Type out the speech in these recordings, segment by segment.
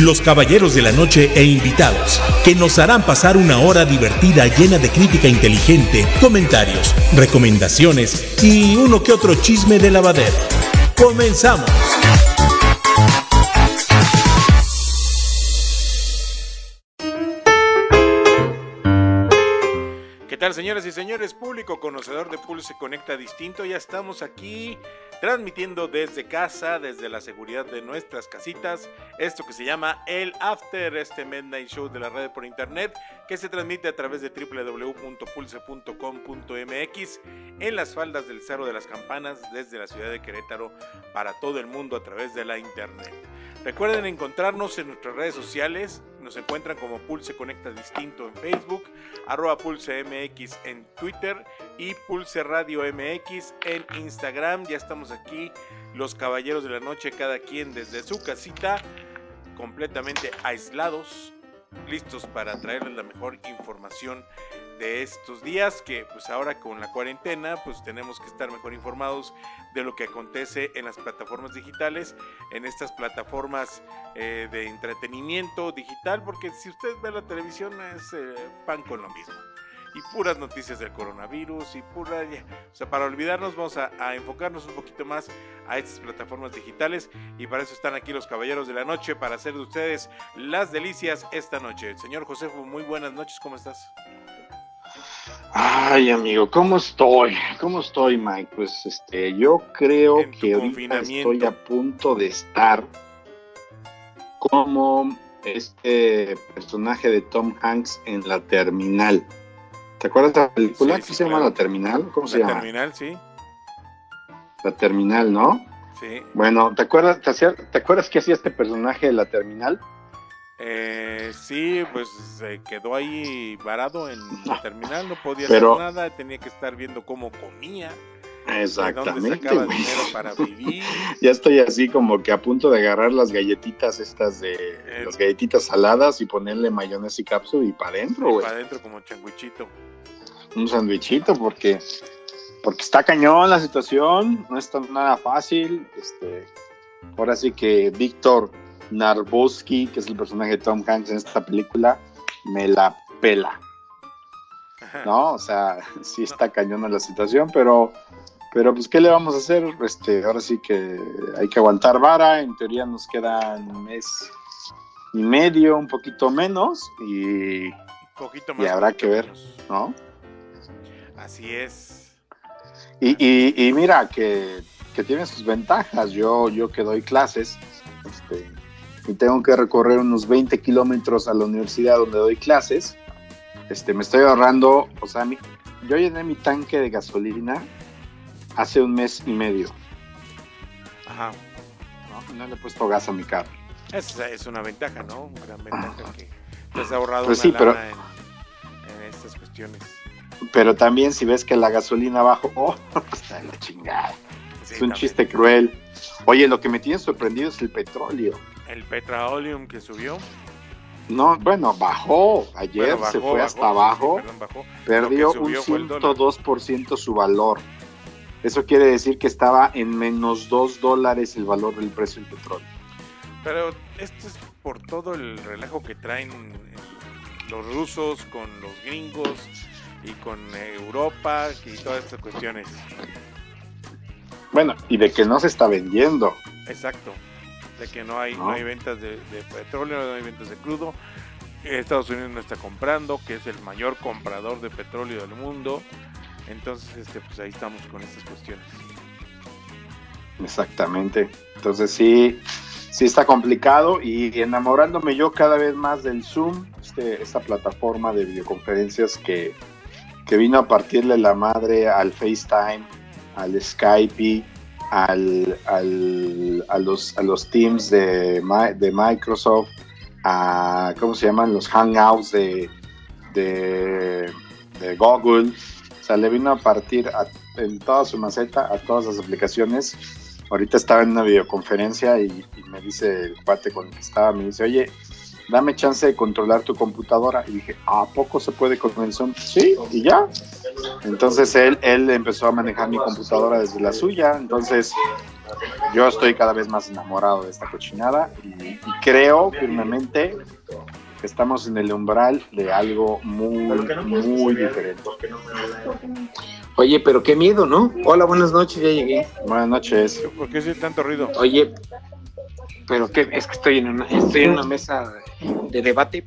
los caballeros de la noche e invitados, que nos harán pasar una hora divertida llena de crítica inteligente, comentarios, recomendaciones y uno que otro chisme de lavadero. ¡Comenzamos! ¿Qué tal, señoras y señores? Público conocedor de Pulse Conecta Distinto, ya estamos aquí transmitiendo desde casa, desde la seguridad de nuestras casitas, esto que se llama el After, este Midnight Show de la red por internet, que se transmite a través de www.pulse.com.mx en las faldas del Cerro de las Campanas desde la ciudad de Querétaro para todo el mundo a través de la internet. Recuerden encontrarnos en nuestras redes sociales, nos encuentran como Pulse Conecta Distinto en Facebook, arroba Pulse MX en Twitter y Pulse Radio MX en Instagram. Ya estamos aquí, los caballeros de la noche, cada quien desde su casita, completamente aislados, listos para traerles la mejor información de estos días que pues ahora con la cuarentena pues tenemos que estar mejor informados de lo que acontece en las plataformas digitales, en estas plataformas eh, de entretenimiento digital, porque si usted ve la televisión es eh, pan con lo mismo. Y puras noticias del coronavirus y pura... O sea, para olvidarnos vamos a, a enfocarnos un poquito más a estas plataformas digitales y para eso están aquí los caballeros de la noche para hacer de ustedes las delicias esta noche. Señor Josefo, muy buenas noches, ¿cómo estás? Ay, amigo, ¿cómo estoy? ¿Cómo estoy, Mike? Pues este, yo creo En que ahorita estoy a punto de estar como este personaje de Tom Hanks en La Terminal. ¿Te acuerdas de la película? Sí, ¿Qué sí, se llama. La Terminal? ¿Cómo se La llama? terminal, sí, La Terminal, ¿no? sí. Bueno, ¿te acuerdas, te, hacía- ¿te acuerdas que hacía este personaje de La Terminal? Eh, sí, pues se quedó ahí varado en la terminal, no podía Pero- hacer nada, tenía que estar viendo cómo comía, dónde Exactamente. sacaba güey. dinero para vivir. Ya estoy así como que a punto de agarrar las galletitas estas de Eh. las galletitas saladas y ponerle mayonesa y cápsula y para adentro, güey. para adentro como changuichito. Un sandwichito porque porque está cañón la situación, no está nada fácil. Este, ahora sí que Víctor Narbowski, que es el personaje de Tom Hanks en esta película, me la pela, ¿no? O sea, sí está cañona la situación, pero pero pues qué le vamos a hacer? Este, ahora sí que hay que aguantar vara, en teoría nos quedan un mes y medio, un poquito menos y poquito más. Y habrá que ver. menos. ¿no? Así es. Y, y- y mira que, que tiene sus ventajas. Yo, yo que doy clases este, y tengo que recorrer unos 20 kilómetros a la universidad donde doy clases, este, me estoy ahorrando, o sea, mi- yo llené mi tanque de gasolina hace un mes y medio. Ajá. ¿no? No le he puesto gas a mi carro. Esa es una ventaja, ¿no? Una gran ventaja que te has ahorrado Pues una sí, pero- en, en estas cuestiones. Pero también si ves que la gasolina bajó, oh, está la chingada. Sí, es un también. chiste cruel. Oye, lo que me tiene sorprendido es el petróleo. El petroleum que subió. No, bueno, bajó. Ayer bueno, se fue bajó, hasta sí, abajo. perdón, bajó. perdió un dólar. 102% su valor. Eso quiere decir que estaba en menos 2 dólares el valor del precio del petróleo. Pero esto es por todo el relajo que traen los rusos con los gringos y con Europa y todas estas cuestiones. Bueno, y de que no se está vendiendo. Exacto. De que no hay, no. ¿No? hay ventas de, de petróleo, no hay ventas de crudo. Estados Unidos no está comprando, que es el mayor comprador de petróleo del mundo. Entonces, este, pues ahí estamos con estas cuestiones. Exactamente. Entonces sí, sí está complicado y enamorándome yo cada vez más del Zoom, este, esta plataforma de videoconferencias que, que vino a partirle la madre al FaceTime, al Skype, al, al- a, los, a los Teams de, de Microsoft, a, ¿cómo se llaman? Los hangouts de, de, Google. O sea, le vino a partir en toda su maceta a todas las aplicaciones. Ahorita estaba en una videoconferencia y, y me dice el cuate con el que estaba, me dice, oye, dame chance de controlar tu computadora. Y dije, ¿a poco se puede con el Zoom? Sí, y ya. Entonces él, él empezó a manejar mi computadora desde la suya. Entonces yo estoy cada vez más enamorado de esta cochinada y, y creo firmemente que estamos en el umbral de algo muy, muy diferente. Oye, pero qué miedo, ¿no? Hola, buenas noches, ya llegué. Buenas noches. ¿Por qué hace tanto ruido? Oye, pero qué, es que estoy en una, estoy en una mesa de debate.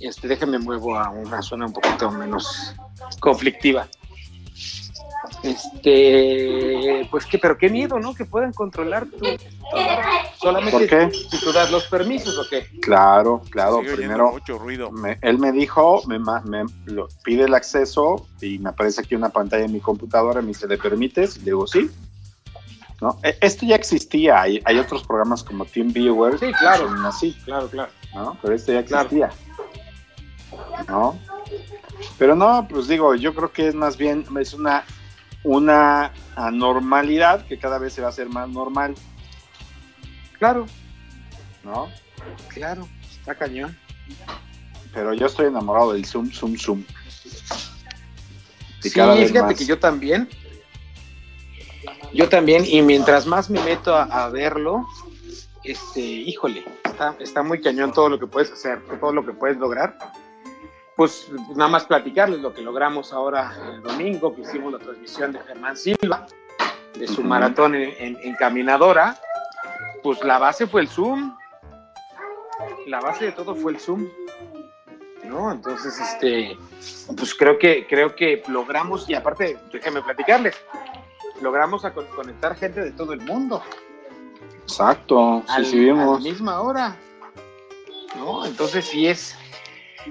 Este, déjame muevo a una zona un poquito menos conflictiva. Este, pues que, pero qué miedo, ¿no? Que puedan controlar tu solamente ¿Por qué? si tú das los permisos o qué. Claro, claro. Primero, mucho ruido. me- él me dijo, me, lo- pide el acceso y me aparece aquí una pantalla en mi computadora, me dice, ¿le permites? Y le digo, sí. ¿No? E- Esto ya existía, hay, hay otros programas como TeamViewer Sí, que claro. son así, Claro, claro. ¿no? Pero esto ya Claro. existía. ¿No? Pero no, pues digo, yo creo que es más bien, es una, una anormalidad que cada vez se va a hacer más normal, Claro, ¿no? claro, está cañón. Pero yo estoy enamorado del Zoom, Zoom, Zoom. Y Sí, fíjate más. que yo también. Yo también, y mientras más me meto a, a verlo, este, híjole, está, está muy cañón todo lo que puedes hacer, todo lo que puedes lograr. Pues nada más platicarles lo que logramos ahora el domingo, que hicimos la transmisión de Germán Silva, de su maratón en, en- en caminadora. Pues la base fue el Zoom. La base de todo fue el Zoom. ¿No? Entonces, este, pues creo que, creo que logramos, y aparte, déjenme platicarles, logramos a con- conectar gente de todo el mundo Exacto, sí, al- sí a la misma hora. ¿No? Entonces sí es,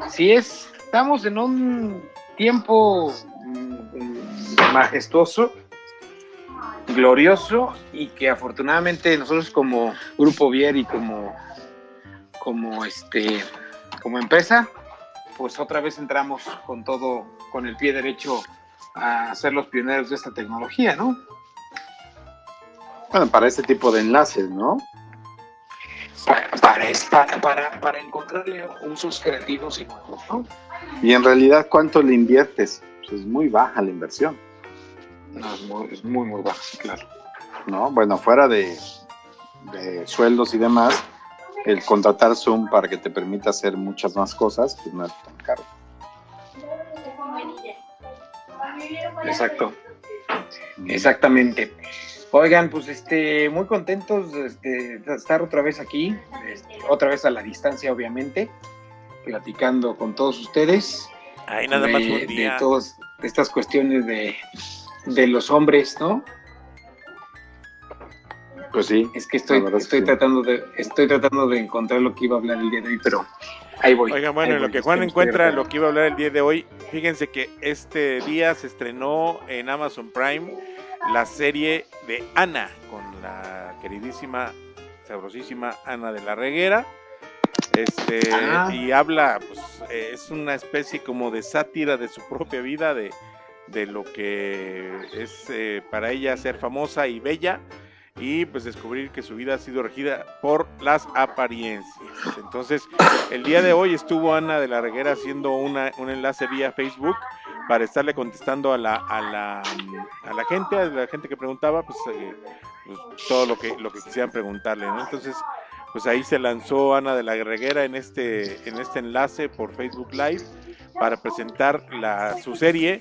sí es, estamos en un tiempo mm, majestuoso, glorioso, y que afortunadamente nosotros como Grupo Vier y como, como este, como empresa, pues otra vez entramos con todo, con el pie derecho a ser los pioneros de esta tecnología, ¿no? Bueno, para este tipo de enlaces, ¿no? para, para, para, encontrarle usos creativos y nuevos, ¿no? Y en realidad, ¿cuánto le inviertes? Pues es muy baja la inversión, No, es muy, es muy, muy bajo, claro. ¿no? Bueno, fuera de, de sueldos y demás, el contratar Zoom para que te permita hacer muchas más cosas, pues no es tan caro. Exacto. Exactamente. Oigan, pues este, muy contentos este, de estar otra vez aquí, este, otra vez a la distancia, obviamente, platicando con todos ustedes. Ay, nada de, más un de todas estas cuestiones de, de los hombres, ¿no? Pues sí, Es que estoy, estoy que- tratando de, estoy tratando de encontrar lo que iba a hablar el día de hoy, pero ahí voy. Oigan, bueno, en lo que Juan encuentra lo que iba a hablar el día de hoy, fíjense que este día se estrenó en Amazon Prime la serie de Ana con la queridísima, sabrosísima Ana de la Reguera. Este, Ah. y habla, pues, eh, es una especie como de sátira de su propia vida, de, de lo que es eh, para ella ser famosa y bella, y pues descubrir que su vida ha sido regida por las apariencias. Entonces, el día de hoy estuvo Ana de la Reguera haciendo una, un enlace vía Facebook para estarle contestando a la, a la, a la gente, a la gente que preguntaba, pues, eh, pues, todo lo que, lo que quisieran preguntarle. Entonces, pues ahí se lanzó Ana de la Reguera en este, en este enlace por Facebook Live para presentar la, su serie,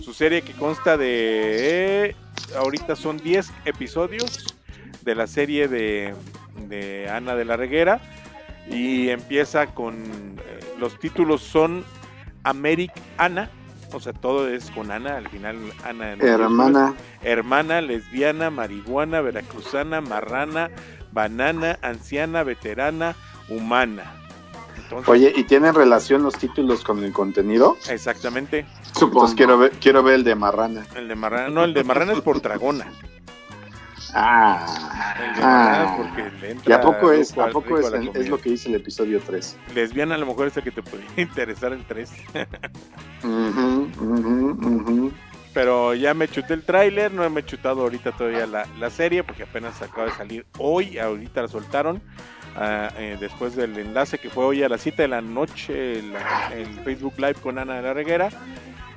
su serie que consta de, ahorita son 10 episodios de la serie de, de Ana de la Reguera y empieza con, eh, los títulos son Americ Ana, o sea, todo es con Ana, al final Ana. hermana, hermana, lesbiana, marihuana, veracruzana, marrana, banana, anciana, veterana, humana. Entonces, oye, ¿y tienen relación los títulos con el contenido? exactamente, Supongo. Entonces quiero ver, quiero ver el de Marrana. el de marrana, no, el de marrana es por dragona. Ah, El de ah. Porque le ¿Y entra a poco es, rico a poco es, a es lo que dice el episodio 3? Lesbiana a lo mejor es el que te podría interesar el 3. Ujú, ujú, ujú. Pero ya me chuté el tráiler, no me he chutado ahorita todavía la, la serie porque apenas acaba de salir hoy, ahorita la soltaron. Eh, después del enlace que fue hoy a las 7 de la noche el Facebook Live con Ana de la Reguera.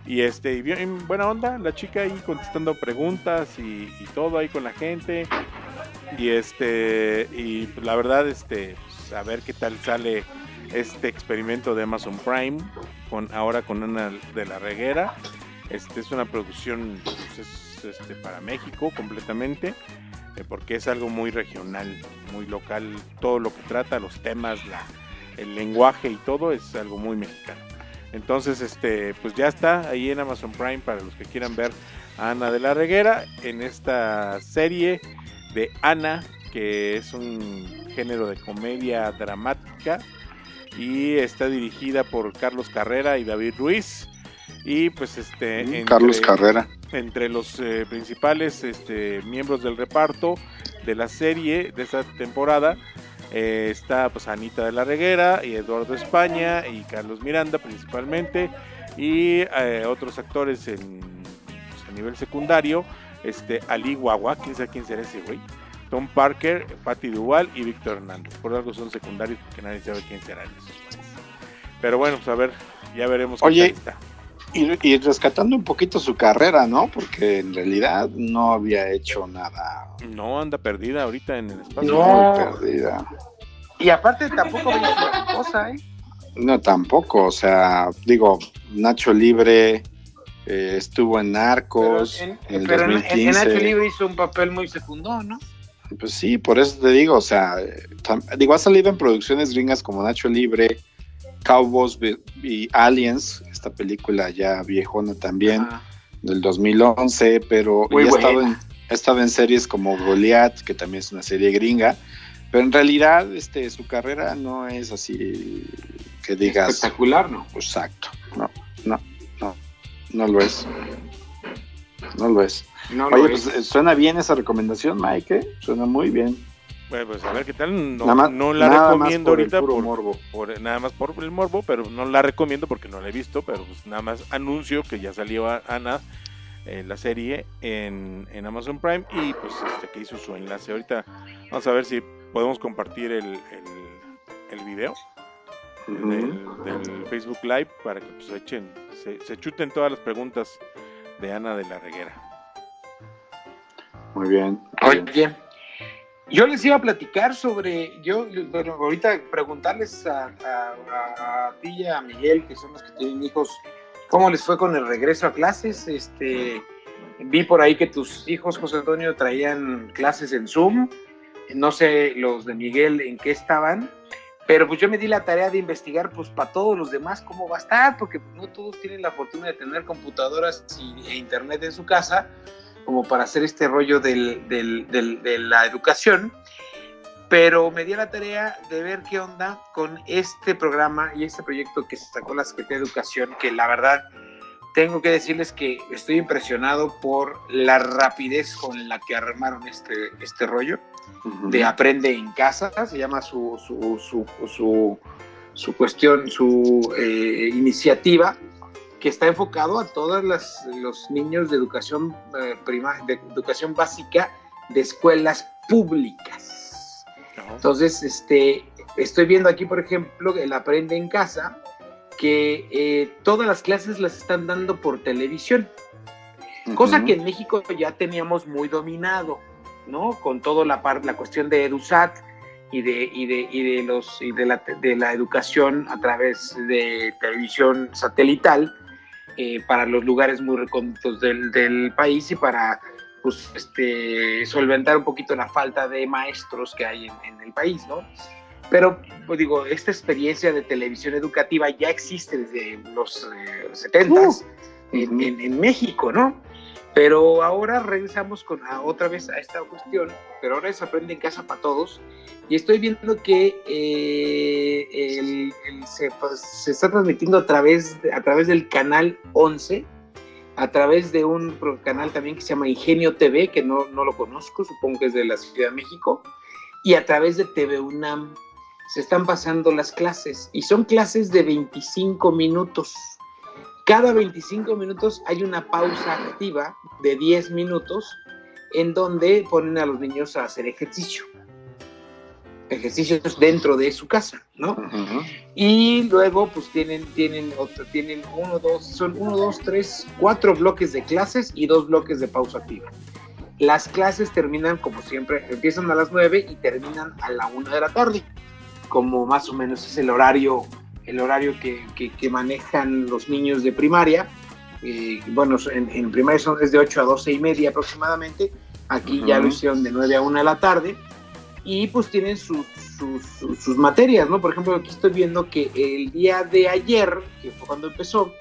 Y este, y bien buena onda, la chica ahí contestando preguntas y, y todo ahí con la gente. Y este, y la verdad, este, pues, a ver qué tal sale este experimento de Amazon Prime, con ahora con Ana de la Reguera. Este es una producción pues, es, este, para México completamente, porque es algo muy regional, muy local, todo lo que trata, los temas, el lenguaje y todo es algo muy mexicano. Entonces, este, pues ya está ahí en Amazon Prime para los que quieran ver a Ana de la Reguera en esta serie de Ana, que es un género de comedia dramática y está dirigida por Carlos Carrera y David Ruiz. Y pues este entre- Carlos Carrera. entre los eh, principales este, miembros del reparto de la serie de esta temporada eh, está pues Anita de la Reguera y Eduardo España y Carlos Miranda principalmente y eh, otros actores en, pues, a nivel secundario este Ali Guagua, quién sabe quién será ese güey Tom Parker, Patti Duval y Víctor Hernández por algo son secundarios porque nadie sabe quién serán esos güeyes. pero bueno pues a ver ya veremos qué Oye, tal está. Y, y rescatando un poquito su carrera, ¿no? Porque en realidad no había hecho nada no anda perdida ahorita en el espacio No. muy perdida. Y aparte tampoco veía una cosa, ¿eh? No, tampoco. O sea, digo, Nacho Libre eh, estuvo en Narcos Pero en, en el pero en- en- 2015. en Nacho Libre hizo un papel muy secundón, ¿no? Pues sí, por eso te digo, o sea, tam- digo, ha salido en producciones gringas como Nacho Libre, Cowboys y Aliens, esta película ya viejona también, Ajá. del 2011, pero Muy y ha, estado en, buena. ha estado en series como Goliath, que también es una serie gringa, pero en realidad este, su carrera no es así que digas, Espectacular, ¿no? exacto, no, no, no, no lo es, no lo es. No lo Oye, es. pues eh, suena bien esa recomendación, Mike, ¿eh? suena muy bien. Bueno, pues a ver qué tal. No, Nada más- no la nada más recomiendo por el ahorita puro por, morbo. por- nada más por el morbo, pero no la recomiendo porque no la he visto, pero pues nada más anuncio que ya salió Ana eh, la serie en, en Amazon Prime y pues este que hizo su enlace. Ahorita vamos a ver si podemos compartir el, el, el video del, del Facebook Live para que pues echen, se, se chuten todas las preguntas de Ana de la Reguera. Muy bien. muy bien. Oye, yo les iba a platicar sobre, yo, bueno, ahorita preguntarles a, a- a- ti y a Miguel, que son los que tienen hijos, ¿cómo les fue con el regreso a clases? Este, vi por ahí que tus hijos, José Antonio, traían clases en Zoom, no sé los de Miguel en qué estaban, pero pues yo me di la tarea de investigar pues para todos los demás cómo va a estar, porque no todos tienen la fortuna de tener computadoras y, e internet en su casa, como para hacer este rollo del- del- del- de la educación, pero me di la tarea de ver qué onda con este programa y este proyecto que se sacó la Secretaría de Educación, que la verdad tengo que decirles que estoy impresionado por la rapidez con la que armaron este, este rollo Ujú. de Aprende en Casa, se llama su, su, su, su, su cuestión, su eh, iniciativa, que está enfocado a todos las- los niños de educación, eh, prima- de educación básica de escuelas públicas. Entonces, este, estoy viendo aquí, por ejemplo, el Aprende en Casa, que eh, todas las clases las están dando por televisión cosa que en México ya teníamos muy dominado, ¿no? Con toda la, la cuestión de EduSat y de, y de, y de, los, y de, la, de la educación a través de televisión satelital eh, para los lugares muy recónditos del, del país y para pues, este, solventar un poquito la falta de maestros que hay en, en el país, ¿no? Pero, pues digo, esta experiencia de televisión educativa ya existe desde los eh, 70 Uh, en, en- en México, ¿no? Pero ahora regresamos con a- otra vez a esta cuestión, pero ahora es Aprende en Casa para Todos. Y estoy viendo que eh, el- el- se, pues, se está transmitiendo a través, a través del canal 11, a través de un canal también que se llama Ingenio TV, que no, no lo conozco, supongo que es de la Ciudad de México, y a través de TV UNAM se están pasando las clases y son clases de 25 minutos. Cada 25 minutos hay una pausa activa de 10 minutos en donde ponen a los niños a hacer ejercicio. Ejercicios dentro de su casa, ¿no? Y luego, pues tienen, tienen, otro, tienen uno, dos, son uno, dos, tres, cuatro bloques de clases y dos bloques de pausa activa. Las clases terminan, como siempre, empiezan a las nueve y terminan a la una de la tarde, como más o menos es el horario, el horario que, que, manejan los niños de primaria. Eh, bueno, en, en, primaria son desde 8 a 12 y media aproximadamente, aquí ya lo hicieron de 9 a 1 de la tarde, y pues tienen sus, sus, materias, ¿no? Por ejemplo, aquí estoy viendo que el día de ayer, que fue cuando empezó,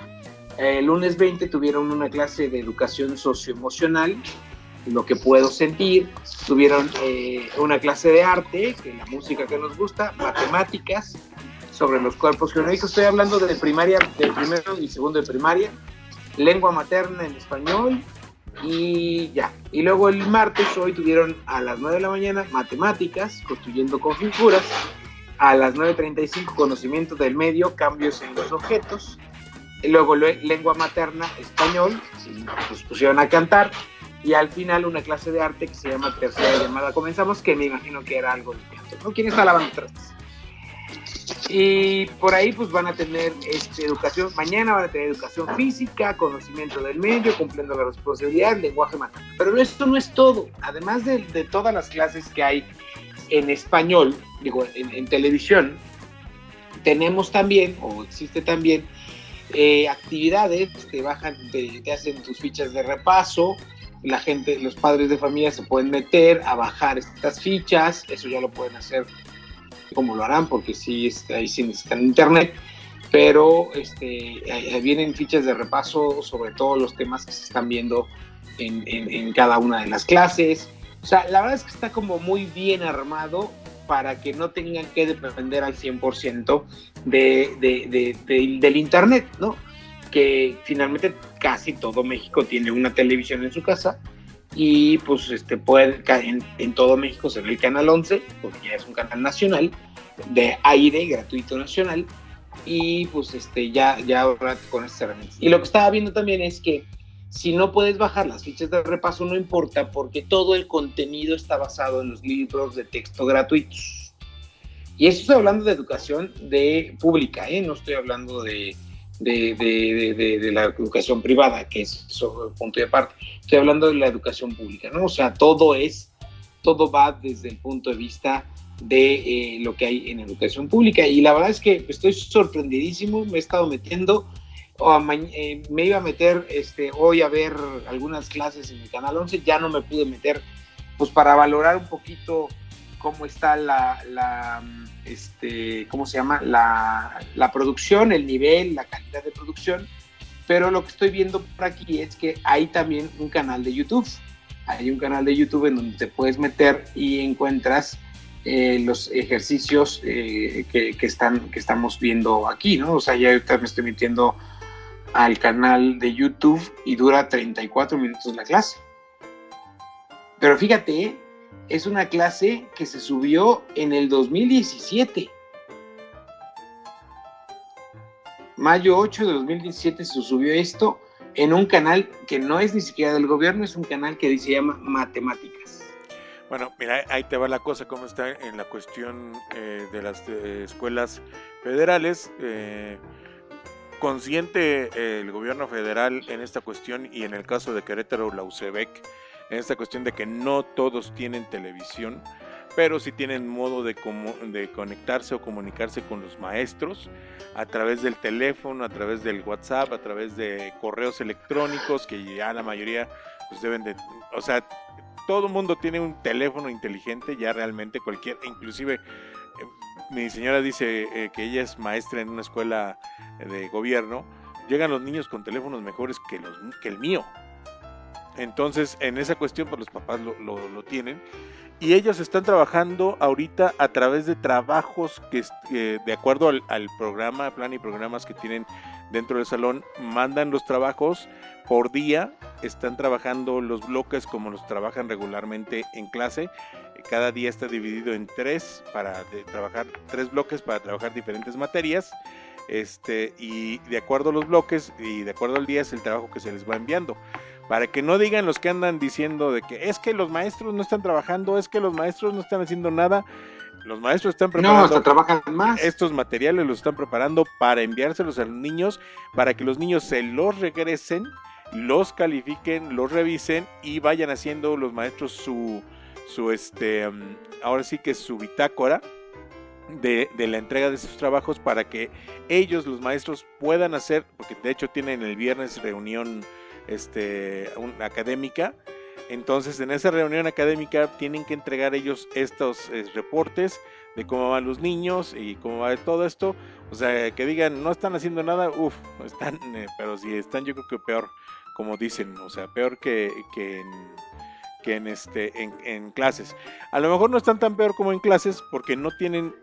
el lunes 20 tuvieron una clase de educación socioemocional, lo que puedo sentir, tuvieron eh, una clase de arte, que es la música que nos gusta, matemáticas, sobre los cuerpos geonómicos, estoy hablando de primaria, del primero y segundo de primaria, lengua materna en español, y ya. Y luego el martes hoy tuvieron a las 9 de la mañana matemáticas, construyendo con figuras. A las 9.35 conocimiento del medio, cambios en los objetos. Luego lengua materna, español, nos pusieron a cantar. Y al final una clase de arte que se llama Tercera Llamada Comenzamos, que me imagino que era algo de teatro. ¿no? ¿Quién está lavando trastes? Y por ahí pues van a tener este, educación, mañana van a tener educación física, conocimiento del medio, cumpliendo la responsabilidad, lenguaje. Pero esto no es todo. Además de, de, todas las clases que hay en español, digo, en, televisión, tenemos también, o existe también, eh, actividades que bajan, te, te hacen tus fichas de repaso, la gente, los padres de familia se pueden meter a bajar estas fichas, eso ya lo pueden hacer como lo harán, porque sí, este, ahí sí necesitan internet, pero este, vienen fichas de repaso sobre todos los temas que se están viendo en, en, cada una de las clases. O sea, la verdad es que está como muy bien armado para que no tengan que depender al 100% de, de, de, del Internet, ¿no? Que finalmente casi todo México tiene una televisión en su casa y pues este puede en, en todo México se ve el canal 11 porque ya es un canal nacional de aire gratuito nacional y pues este ya ya ahora con estas herramientas y lo que estaba viendo también es que si no puedes bajar las fichas de repaso no importa porque todo el contenido está basado en los libros de texto gratuitos y eso estoy hablando de educación de pública ¿eh? no estoy hablando de de, de, de, la educación privada, que es el punto de aparte. Estoy hablando de la educación pública, ¿no? O sea, todo es, todo va desde el punto de vista de eh, lo que hay en educación pública. Y la verdad es que estoy sorprendidísimo, me he estado metiendo, eh, me iba a meter este, hoy a ver algunas clases en el Canal 11, ya no me pude meter, pues para valorar un poquito cómo está la, la este, ¿cómo se llama? La, la, producción, el nivel, la calidad de producción. Pero lo que estoy viendo por aquí es que hay también un canal de YouTube. Hay un canal de YouTube en donde te puedes meter y encuentras eh, los ejercicios eh, que, que, están, que estamos viendo aquí, ¿no? O sea, ya ahorita me estoy metiendo al canal de YouTube y dura 34 minutos la clase. Pero fíjate, es una clase que se subió en el 2017. Mayo 8 de 2017 se subió esto en un canal que no es ni siquiera del gobierno, es un canal que se llama Matemáticas. Bueno, mira, ahí te va la cosa, cómo está en la cuestión eh, de las eh, escuelas federales. Eh, consciente el gobierno federal en esta cuestión y en el caso de Querétaro, la UCEBEC, en esta cuestión de que no todos tienen televisión, pero sí tienen modo de, de conectarse o comunicarse con los maestros a través del teléfono, a través del WhatsApp, a través de correos electrónicos, que ya la mayoría pues deben de, o sea, todo el mundo tiene un teléfono inteligente, ya realmente cualquier, inclusive eh, mi señora dice eh, que ella es maestra en una escuela de gobierno, llegan los niños con teléfonos mejores que, los, que el mío. Entonces, en esa cuestión, pues los papás lo, lo, tienen. y ellos están trabajando ahorita a través de trabajos que, de acuerdo al, programa, plan y programas que tienen dentro del salón, mandan los trabajos por día, están trabajando los bloques como los trabajan regularmente en clase. Cada día está dividido en tres para trabajar tres bloques para trabajar diferentes materias. Este, y de acuerdo a los bloques y de acuerdo al día es el trabajo que se les va enviando. Para que no digan los que andan diciendo de que es que los maestros no están trabajando, es que los maestros no están haciendo nada. Los maestros están preparando. trabajan más. Estos materiales los están preparando para enviárselos a los niños, para que los niños se los regresen, los califiquen, los revisen y vayan haciendo los maestros su, su este, ahora sí que su bitácora de, de, la entrega de sus trabajos para que ellos, los maestros, puedan hacer, porque de hecho tienen el viernes reunión este, académica. Entonces, en esa reunión académica tienen que entregar ellos estos reportes de cómo van los niños y cómo va todo esto. O sea, que digan, no están haciendo nada, uff, están, eh, pero si están, yo creo que peor, como dicen, o sea, peor que, que en, que en, este, en, clases. A lo mejor no están tan peor como en clases porque no tienen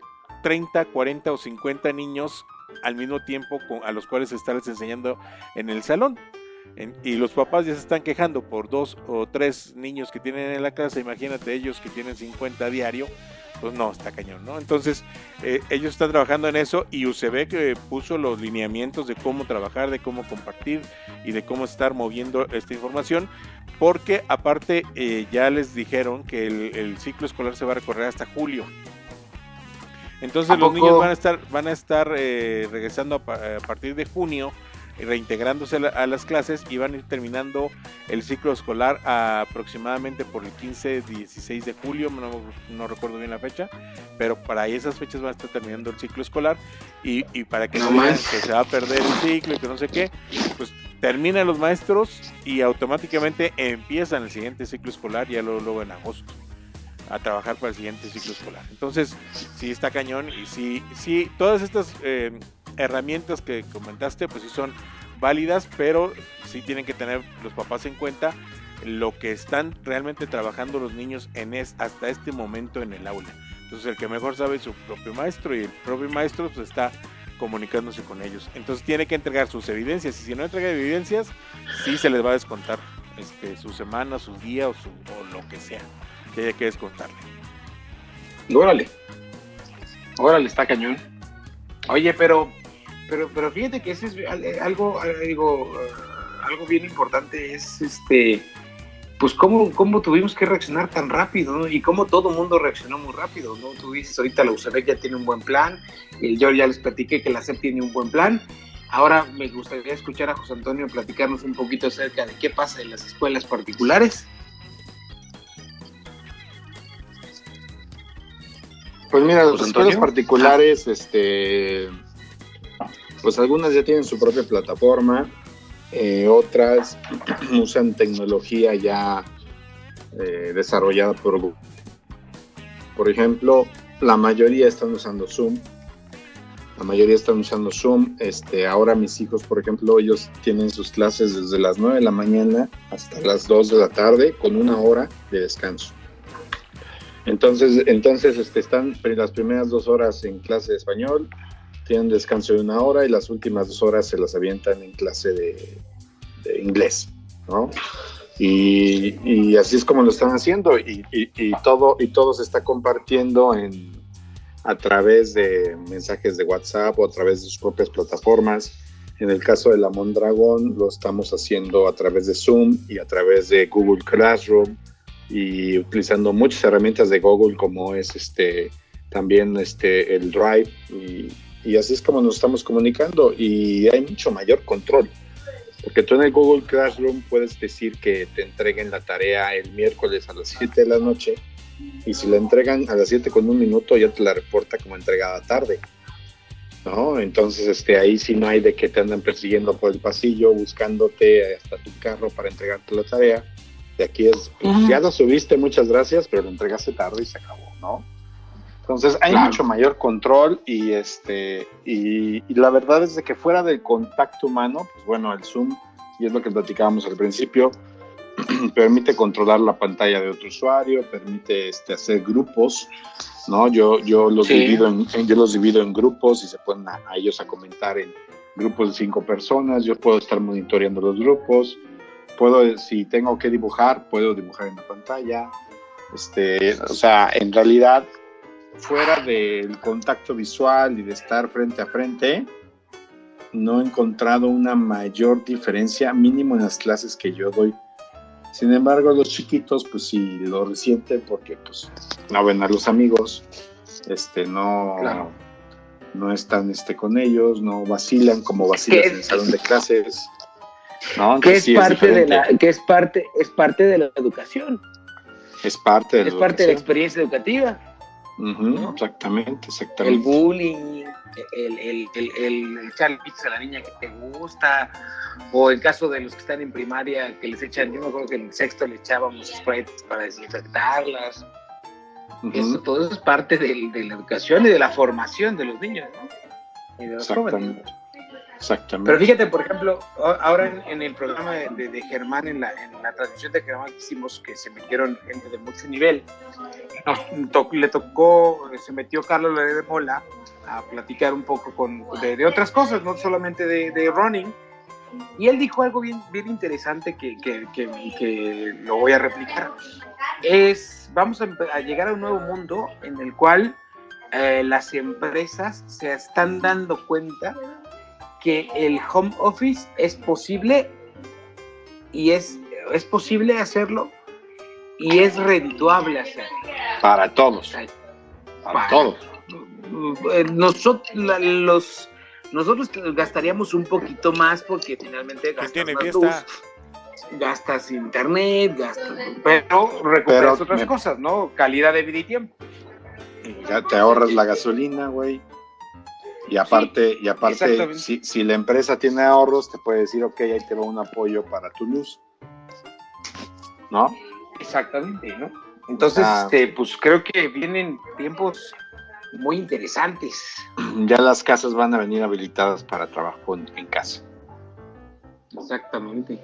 30, 40 o 50 niños al mismo tiempo a los cuales estarles enseñando en el salón y los papás ya se están quejando por dos o tres niños que tienen en la casa, imagínate ellos que tienen 50 diario, pues no, está cañón, ¿no? Entonces, eh, ellos están trabajando en eso y UCB que puso los lineamientos de cómo trabajar, de cómo compartir y de cómo estar moviendo esta información, porque aparte eh, ya les dijeron que el, ciclo escolar se va a recorrer hasta julio. Entonces los niños van a estar, van a estar eh, regresando a partir de junio reintegrándose a las clases y van a ir terminando el ciclo escolar aproximadamente por el 15-16 de julio, no, recuerdo bien la fecha, pero para esas fechas van a estar terminando el ciclo escolar y, para que no, que se va a perder el ciclo y que no sé qué, pues terminan los maestros y automáticamente empiezan el siguiente ciclo escolar ya luego, luego en agosto a trabajar para el siguiente ciclo escolar. Entonces, sí está cañón y sí, sí, todas estas eh, herramientas que comentaste, pues sí son válidas, pero sí tienen que tener los papás en cuenta lo que están realmente trabajando los niños en es, hasta este momento en el aula. Entonces el que mejor sabe es su propio maestro y el propio maestro pues está comunicándose con ellos. Entonces tiene que entregar sus evidencias y si no entrega evidencias, sí se les va a descontar este, su semana, sus días o, lo que sea que haya que descontarle. Órale. Órale, está cañón. Oye, pero pero, pero fíjate que ese es eh, algo, eh, digo, eh, algo bien importante, es este, pues cómo, cómo tuvimos que reaccionar tan rápido, ¿no? Y cómo todo el mundo reaccionó muy rápido, ¿no? Tú dices, ahorita la UCB ya tiene un buen plan, y yo ya les platiqué que la SEP tiene un buen plan. Ahora me gustaría escuchar a José Antonio platicarnos un poquito acerca de qué pasa en las escuelas particulares. Pues mira, las escuelas particulares, este pues algunas ya tienen su propia plataforma, eh, otras usan tecnología ya eh, desarrollada por Google. Por ejemplo, la mayoría están usando Zoom. La mayoría están usando Zoom. Este, ahora mis hijos, por ejemplo, ellos tienen sus clases desde las 9 de la mañana hasta las 2 de la tarde con una hora de descanso. Entonces, entonces este, están las primeras dos horas en clase de español, tienen descanso de una hora y las últimas dos horas se las avientan en clase de, inglés, ¿no? Y, así es como lo están haciendo y, todo, y todo se está compartiendo en, a través de mensajes de WhatsApp o a través de sus propias plataformas. En el caso de la Mondragón lo estamos haciendo a través de Zoom y a través de Google Classroom y utilizando muchas herramientas de Google como es este también este el Drive y, y así es como nos estamos comunicando y hay mucho mayor control. Porque tú en el Google Classroom puedes decir que te entreguen la tarea el miércoles a las 7 de la noche y si la entregan a las 7 con un minuto ya te la reporta como entregada tarde. ¿no? Entonces este, ahí sí no hay de que te andan persiguiendo por el pasillo buscándote hasta tu carro para entregarte la tarea. De aquí es, pues, ya lo subiste, muchas gracias, pero lo entregaste tarde y se acabó, ¿no? Entonces hay mucho mayor control y este y, la verdad es de que fuera del contacto humano, pues bueno, el Zoom, y es lo que platicábamos al principio, permite controlar la pantalla de otro usuario, permite este, hacer grupos, ¿no? Yo, yo, los divido en, yo los divido en grupos y se ponen a, ellos a comentar en grupos de cinco personas, yo puedo estar monitoreando los grupos, puedo, si tengo que dibujar, puedo dibujar en la pantalla, este, o sea, en realidad, fuera del contacto visual y de estar frente a frente, no he encontrado una mayor diferencia, mínimo en las clases que yo doy. Sin embargo, los chiquitos, pues sí lo resienten porque pues no ven a los amigos, este, no, no están este, con ellos, no vacilan como vacilan en el salón de clases. ¿no? Que es parte de la, que es parte, es parte de la educación. Es parte de, es parte de la experiencia educativa. Exactamente, exactamente. El bullying, el, el, el, el echarle a la niña que te gusta, o en caso de los que están en primaria, que les echan, yo me acuerdo que en el sexto le echábamos sprays para desinfectarlas. eso, todo eso es parte de, la educación y de la formación de los niños, ¿no? Y de los jóvenes. Exactamente. Pero fíjate, por ejemplo, ahora en, el programa de, Germán, en la, en la, transmisión de Germán que hicimos, que se metieron gente de mucho nivel, le tocó, se metió Carlos de Mola a platicar un poco con, de, otras cosas, no solamente de, running. Y él dijo algo bien, bien interesante que, que, que, lo voy a replicar. Es, vamos a, llegar a un nuevo mundo en el cual eh, las empresas se están dando cuenta que el home office es posible y es, es posible hacerlo y es redituable hacerlo. Para todos. Para, todos. Eh, nosotros, los, nosotros gastaríamos un poquito más porque finalmente gastas más luz, gastas internet, gastas, pero recuperas otras cosas, ¿no? Calidad de vida y tiempo. Ya te ahorras la gasolina, güey. Y aparte, y aparte si, si, la empresa tiene ahorros, te puede decir, ok, ahí te va un apoyo para tu luz. ¿No? Exactamente, ¿no? Entonces, ah. este, pues creo que vienen tiempos muy interesantes. Ya las casas van a venir habilitadas para trabajo en, casa. Exactamente.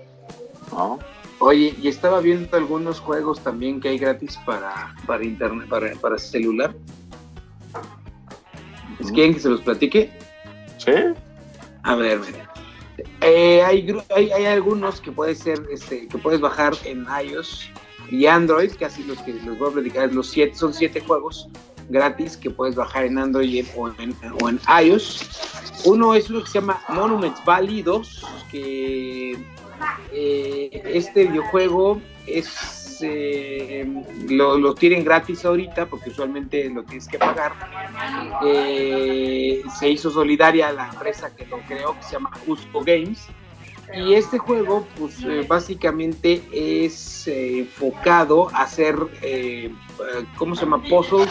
¿No? Oye, y estaba viendo algunos juegos también que hay gratis para, para internet, para, para celular. ¿Quieren que se los platique? Sí. A ver, eh, hay, hay, algunos que puede ser, este, que puedes bajar en iOS y Android, casi los que les voy a platicar, los siete, son siete juegos gratis que puedes bajar en Android o en, o en iOS. Uno es lo que se llama Monument Valley 2, que eh, este videojuego es eh, lo, tienen gratis ahorita porque usualmente lo tienes que pagar. Eh, se hizo solidaria la empresa que lo creó, que se llama Cusco Games. Y este juego, pues eh, básicamente es enfocado a hacer, ¿cómo se llama? Puzzles,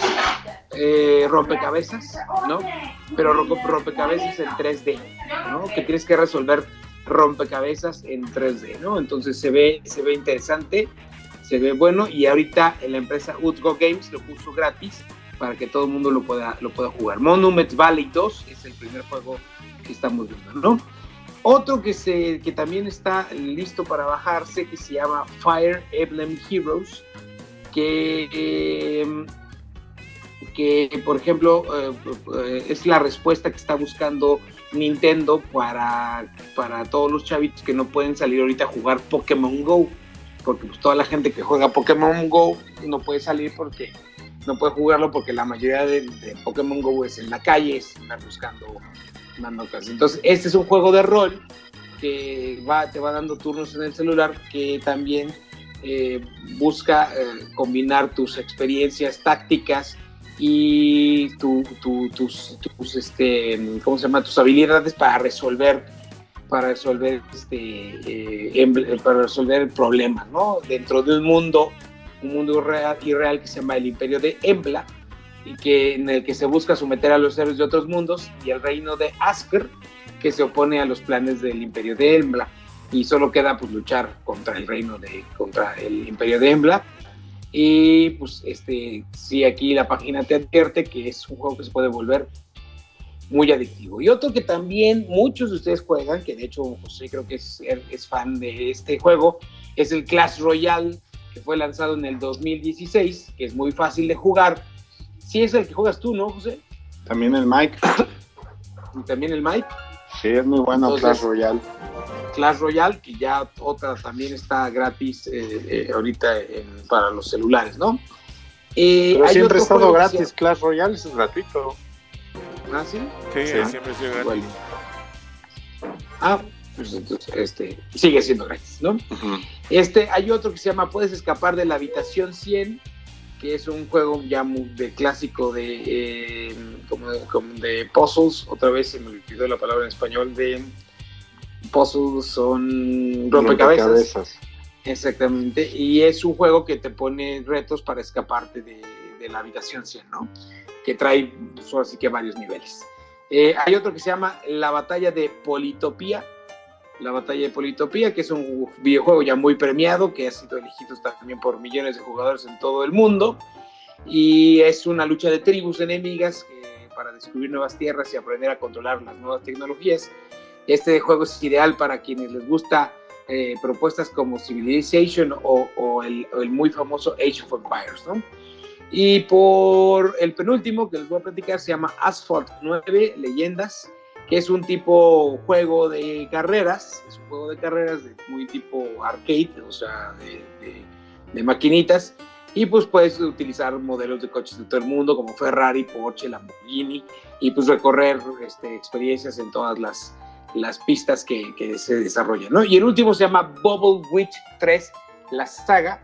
rompecabezas, ¿no? Pero rompecabezas en 3D, ¿no? Que tienes que resolver rompecabezas en 3D, ¿no? Entonces se ve, se ve interesante se ve bueno y ahorita la empresa Utgo Games lo puso gratis para que todo el mundo lo pueda, lo pueda jugar. Monument Valley 2 es el primer juego que estamos viendo, ¿no? Otro que, se, que también está listo para bajarse, que se llama Fire Emblem Heroes, que, eh, que por ejemplo, eh, es la respuesta que está buscando Nintendo para, para todos los chavitos que no pueden salir ahorita a jugar Pokémon Go porque pues, toda la gente que juega Pokémon Go no puede salir porque no puede jugarlo porque la mayoría de, Pokémon Go es en la calle, es buscando mandocas. Entonces, este es un juego de rol que va, te va dando turnos en el celular que también eh, busca eh, combinar tus experiencias tácticas y tus, tus, este, ¿cómo se llama? tus habilidades para resolver para resolver este eh, para resolver problemas, ¿no? Dentro de un mundo, un mundo real, irreal que se llama el Imperio de Embla y que en el que se busca someter a los héroes de otros mundos y el reino de Asker que se opone a los planes del Imperio de Embla y solo queda pues luchar contra el reino de contra el Imperio de Embla y pues este sí aquí la página te advierte que es un juego que se puede volver muy adictivo. Y otro que también muchos de ustedes juegan, que de hecho José creo que es, es fan de este juego, es el Clash Royale, que fue lanzado en el 2016, que es muy fácil de jugar. Sí es el que juegas tú, ¿no, José? También el Mike. También el Mike. Sí, es muy bueno Entonces, Clash Royale. Clash Royale, que ya otra también está gratis eh, eh, ahorita para los celulares, ¿no? Eh, Pero hay siempre ha estado gratis Clash Royale, eso es gratuito. ¿Ah, sí? Sí, Sí. siempre ha sido gratis. Igual. Ah, pues entonces, este, sigue siendo gratis, ¿no? Este, hay otro que se llama Puedes escapar de la habitación 100, que es un juego ya muy de clásico de, eh, como, de, como de puzzles, otra vez se me olvidó la palabra en español, de puzzles son rompecabezas. Rompecabezas. Exactamente, y es un juego que te pone retos para escaparte de, de la habitación 100, ¿no? Que trae, pues, ahora sí que varios niveles. Eh, hay otro que se llama La Batalla de Politopía. La Batalla de Politopía, que es un videojuego ya muy premiado, que ha sido elegido también por millones de jugadores en todo el mundo. Y es una lucha de tribus enemigas que- para descubrir nuevas tierras y aprender a controlar las nuevas tecnologías. Este juego es ideal para quienes les gusta eh, propuestas como Civilization o el, o el muy famoso Age of Empires, ¿no? Y por el penúltimo que les voy a platicar se llama Asphalt 9 Leyendas, que es un tipo juego de carreras, es un juego de carreras de, muy tipo arcade, o sea, de, de- maquinitas, y pues puedes utilizar modelos de coches de todo el mundo como Ferrari, Porsche, Lamborghini, y pues recorrer este, experiencias en todas las, las pistas que, que se desarrollan, ¿no? Y el último se llama Bubble Witch 3, la saga,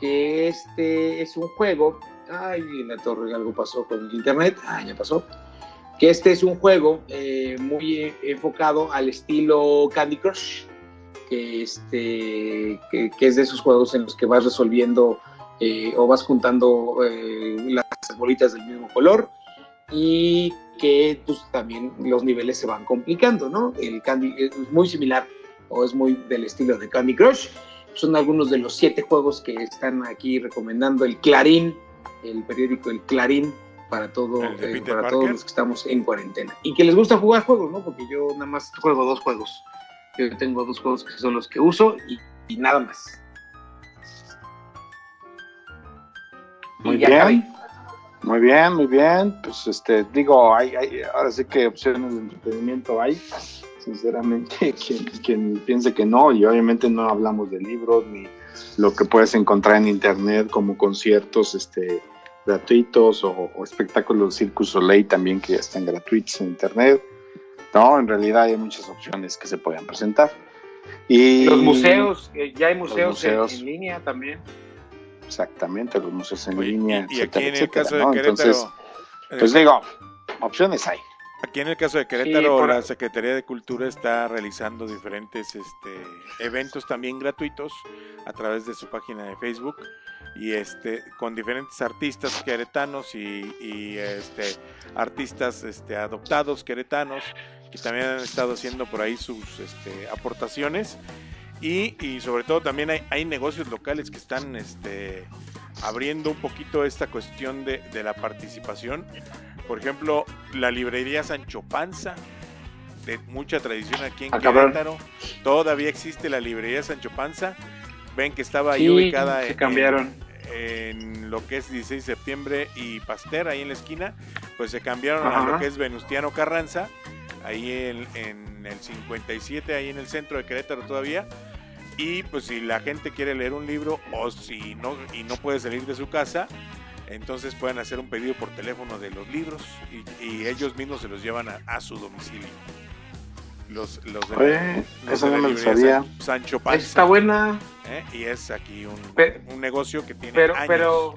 que este es un juego, ay, en la torre algo pasó con el internet, ah, ya pasó, que este es un juego eh, muy enfocado al estilo Candy Crush, que, este, que, que es de esos juegos en los que vas resolviendo eh, o vas juntando eh, las bolitas del mismo color y que pues, también los niveles se van complicando, ¿no? El Candy es muy similar o es muy del estilo de Candy Crush. Son algunos de los siete juegos que están aquí recomendando el Clarín, el periódico El Clarín, para, todo, eh, para todos los que estamos en cuarentena. Y que les gusta jugar juegos, ¿no? Porque yo nada más juego dos juegos. Yo tengo dos juegos que son los que uso y, y nada más. Muy Y bien. Muy bien, muy bien. Pues este, digo, hay, hay, ahora sí que opciones de entretenimiento hay. Sinceramente, quien, quien piense que no, y obviamente no hablamos de libros ni lo que puedes encontrar en internet como conciertos este, gratuitos o, o espectáculos Circus Soleil también que ya están gratuitos en internet. No, en realidad hay muchas opciones que se pueden presentar. Y Los museos, eh, ya hay museos, en- museos. En, línea también. Exactamente, los museos en Oye, línea. y, y aquí etcétera, en el etcétera, caso de ¿no? Querétaro, Entonces, eh, pues digo, opciones hay. Aquí en el caso de Querétaro, por- la Secretaría de Cultura está realizando diferentes este, eventos también gratuitos a través de su página de Facebook y este con diferentes artistas queretanos y, y, este artistas este adoptados queretanos que también han estado haciendo por ahí sus este, aportaciones. Y, y sobre todo también hay, hay negocios locales que están este, abriendo un poquito esta cuestión de, de la participación por ejemplo, la librería Sancho Panza, de mucha tradición aquí en Ah. Querétaro. Todavía existe la librería Sancho Panza. Ven que estaba ahí Sí, ubicada se en, cambiaron. en lo que es 16 de septiembre y Pasteur, ahí en la esquina. Pues se cambiaron a lo que es Venustiano Carranza, ahí en, en el 57, ahí en el centro de Querétaro todavía. Y pues si la gente quiere leer un libro o si no y no puede salir de su casa, entonces pueden hacer un pedido por teléfono de los libros y, y ellos mismos se los llevan a, a su domicilio. Los, los de la- Oye, los eso de la no me lo librería sabía. San- Sancho Panza. Está buena, ¿eh? Y es aquí un, Pero- un negocio que tiene pero, años. pero,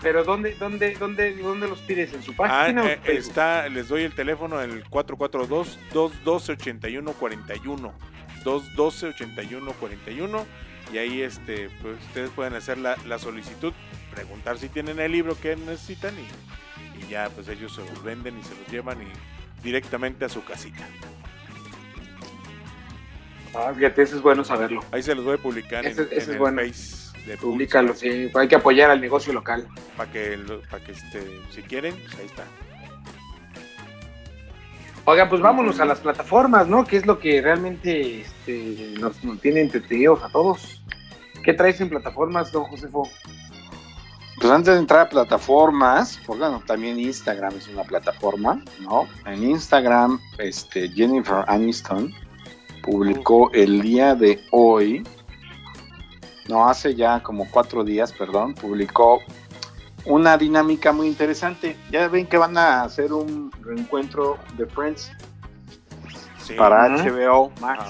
pero ¿dónde, dónde, dónde, dónde los pides? ¿En su Ah, página o eh, está, les doy el teléfono, el 442-212-8141. 212-8141. Y ahí este, pues, ustedes pueden hacer la, la solicitud, preguntar si tienen el libro que necesitan y, y ya pues ellos se los venden y se los llevan y directamente a su casita. Ah, fíjate, eso es bueno saberlo. Ahí se los voy a publicar Ese- en, ese es el bueno. Face de Públicalo, sí. Hay que apoyar al negocio local. Para que, para que este, si quieren, pues ahí está. Oigan, pues vámonos a las plataformas, ¿no? Que es lo que realmente este, nos, nos tiene entretenidos a todos. ¿Qué traes en plataformas, don Josefo? Pues antes de entrar a plataformas, pues bueno, también Instagram es una plataforma, ¿no? En Instagram, este, Jennifer Aniston publicó el día de hoy, no hace ya como cuatro días, perdón, publicó una dinámica muy interesante. Ya ven que van a hacer un reencuentro de Friends Sí. para. HBO Max.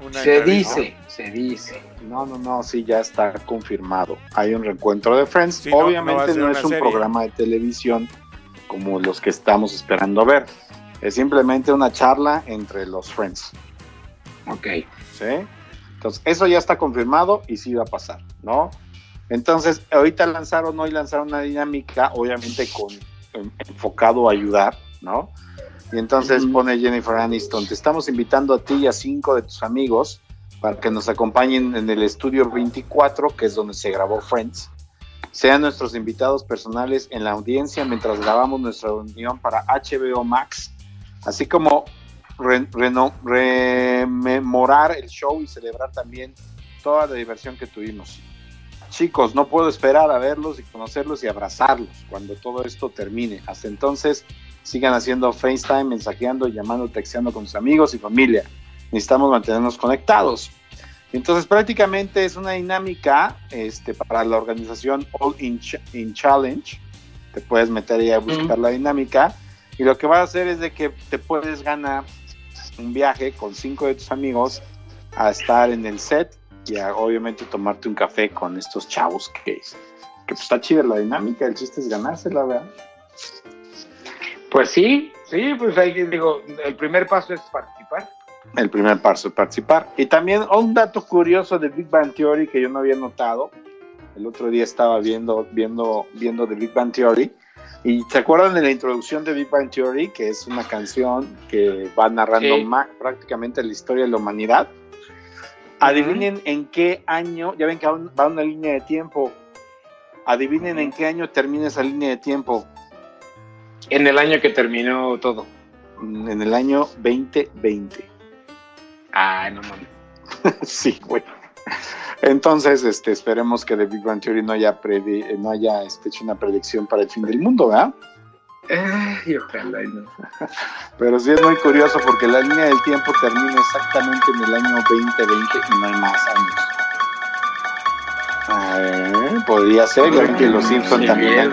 Una Se dice, se dice. No, no, no, sí, ya está confirmado. Hay un reencuentro de Friends. Sí, no, no va a Obviamente no, es un serie. programa de televisión como los que estamos esperando ver. Es simplemente una charla entre los Friends. Ok. ¿sí? Entonces, eso ya está confirmado y sí va a pasar, ¿no? Entonces, ahorita lanzaron hoy, lanzaron una dinámica, obviamente con en- enfocado a ayudar, ¿no? Y entonces pone Jennifer Aniston, te estamos invitando a ti y a cinco de tus amigos para que nos acompañen en el estudio 24, que es donde se grabó Friends. Sean nuestros invitados personales en la audiencia mientras grabamos nuestra reunión para HBO Max, así como re- rememorar el show y celebrar también toda la diversión que tuvimos. Chicos, no puedo esperar a verlos y conocerlos y abrazarlos cuando todo esto termine. Hasta entonces, sigan haciendo FaceTime, mensajeando, llamando, texteando con sus amigos y familia. Necesitamos mantenernos conectados. Entonces, prácticamente es una dinámica este, para la organización All in, Ch- in Challenge. Te puedes meter ahí a buscar la dinámica. Y lo que vas a hacer es de que te puedes ganar un viaje con cinco de tus amigos a estar en el set y a, obviamente tomarte un café con estos chavos que, que pues, está chida la dinámica, el chiste es ganársela, ¿verdad? Pues sí, sí, pues que, digo, el primer paso es participar. El primer paso es participar. Y también un dato curioso de Big Bang Theory que yo no había notado. El otro día estaba viendo, viendo, viendo de Big Bang Theory. Y se acuerdan de la introducción de Big Bang Theory, que es una canción que va narrando Sí. prácticamente la historia de la humanidad. Adivinen en qué año, ya ven que va una línea de tiempo. Adivinen en qué año termina esa línea de tiempo. En el año que terminó todo. En el año 2020. Ay, no mames. sí, güey. Entonces, este, esperemos que The Big Bang Theory no haya, predi- eh, no haya este, hecho una predicción para el fin del mundo, ¿verdad? Ay, ojalá y no. Pero sí es muy curioso porque la línea del tiempo termina exactamente en el año 2020 y no hay más años. Eh, podría ser, ya ven que los Simpson Qué también,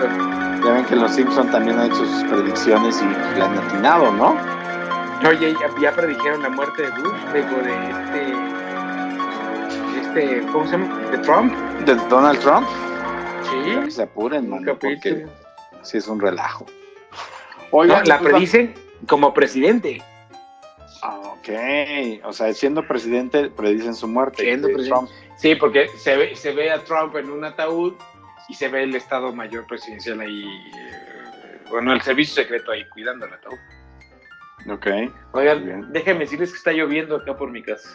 ya ven que los Simpson también han hecho sus predicciones y le han atinado, ¿no? Oye, ya, predijeron la muerte de Bush, digo, de este, este, ¿cómo se llama? De Trump. De Donald Trump, que Sí. se apuren, mano, porque sí es un relajo. No, Oigan, la pues, predicen como presidente. Ah, Ok, o sea, siendo presidente predicen su muerte. Siendo de presidente. Sí, porque se ve, se ve a Trump en un ataúd y se ve el Estado Mayor Presidencial ahí, eh, bueno, el servicio secreto ahí cuidando el ataúd. Ok, Oigan, bien. déjenme decirles que está lloviendo acá por mi casa.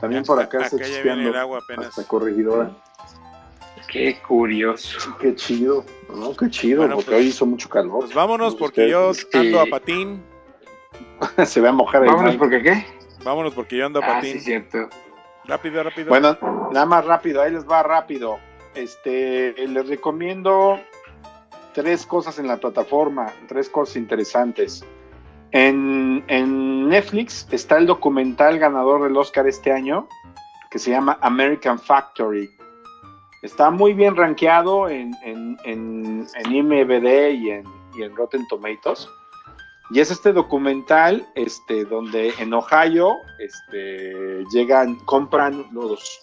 también por acá está Acá chispeando el agua apenas. hasta corregidora. Qué curioso. Qué chido, ¿no? Qué chido, Bueno, porque pues- hoy hizo mucho calor. Pues vámonos porque yo ando a patín. se va a mojar el Vámonos mic. porque qué. Vámonos porque yo ando a Ah, patín. sí, cierto. Rápido, rápido. Bueno, nada más rápido, ahí les va rápido. Este, les recomiendo tres cosas en la plataforma, tres cosas interesantes. En, Netflix está el documental ganador del Oscar este año, que se llama American Factory. Está muy bien rankeado en, en, en, en IMDb y en, y en Rotten Tomatoes. Y es este documental este, donde en Ohio este, llegan, compran los,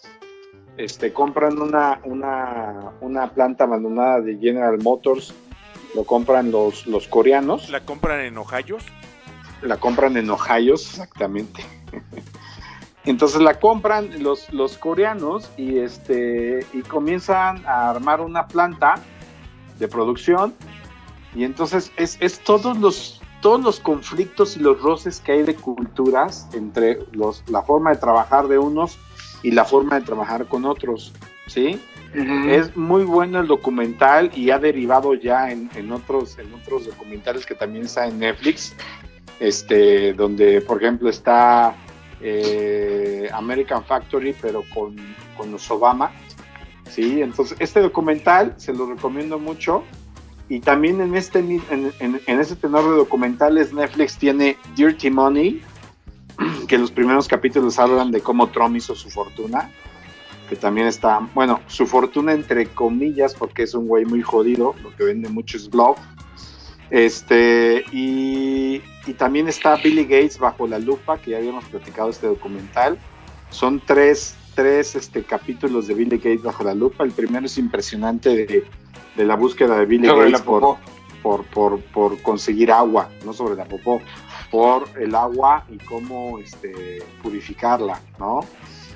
este, compran una, una, una planta abandonada de General Motors, lo compran los, los coreanos, La compran en Ohio. La compran en Ohio, exactamente. Entonces la compran los, los coreanos y, este, y comienzan a armar una planta de producción y entonces es, es todos los todos los conflictos y los roces que hay de culturas entre los, la forma de trabajar de unos y la forma de trabajar con otros, ¿sí? Es muy bueno el documental y ha derivado ya en, en otros, en otros documentales que también está en Netflix, este, donde por ejemplo está eh, American Factory, pero con, los Obama, ¿sí? Entonces, este documental se lo recomiendo mucho. Y también en este, en, este tenor de documentales, Netflix tiene Dirty Money, que los primeros capítulos hablan de cómo Trump hizo su fortuna, que también está, bueno, su fortuna entre comillas, porque es un güey muy jodido, lo que vende mucho es. Este, y, y también está Billy Gates bajo la lupa, que ya habíamos platicado este documental. Son tres tres este, capítulos de Billy Gates bajo la lupa. El primero es impresionante de, de la búsqueda de Billy Gates por, por, por, por, conseguir agua, no sobre la popó, por el agua y cómo este, purificarla, ¿no?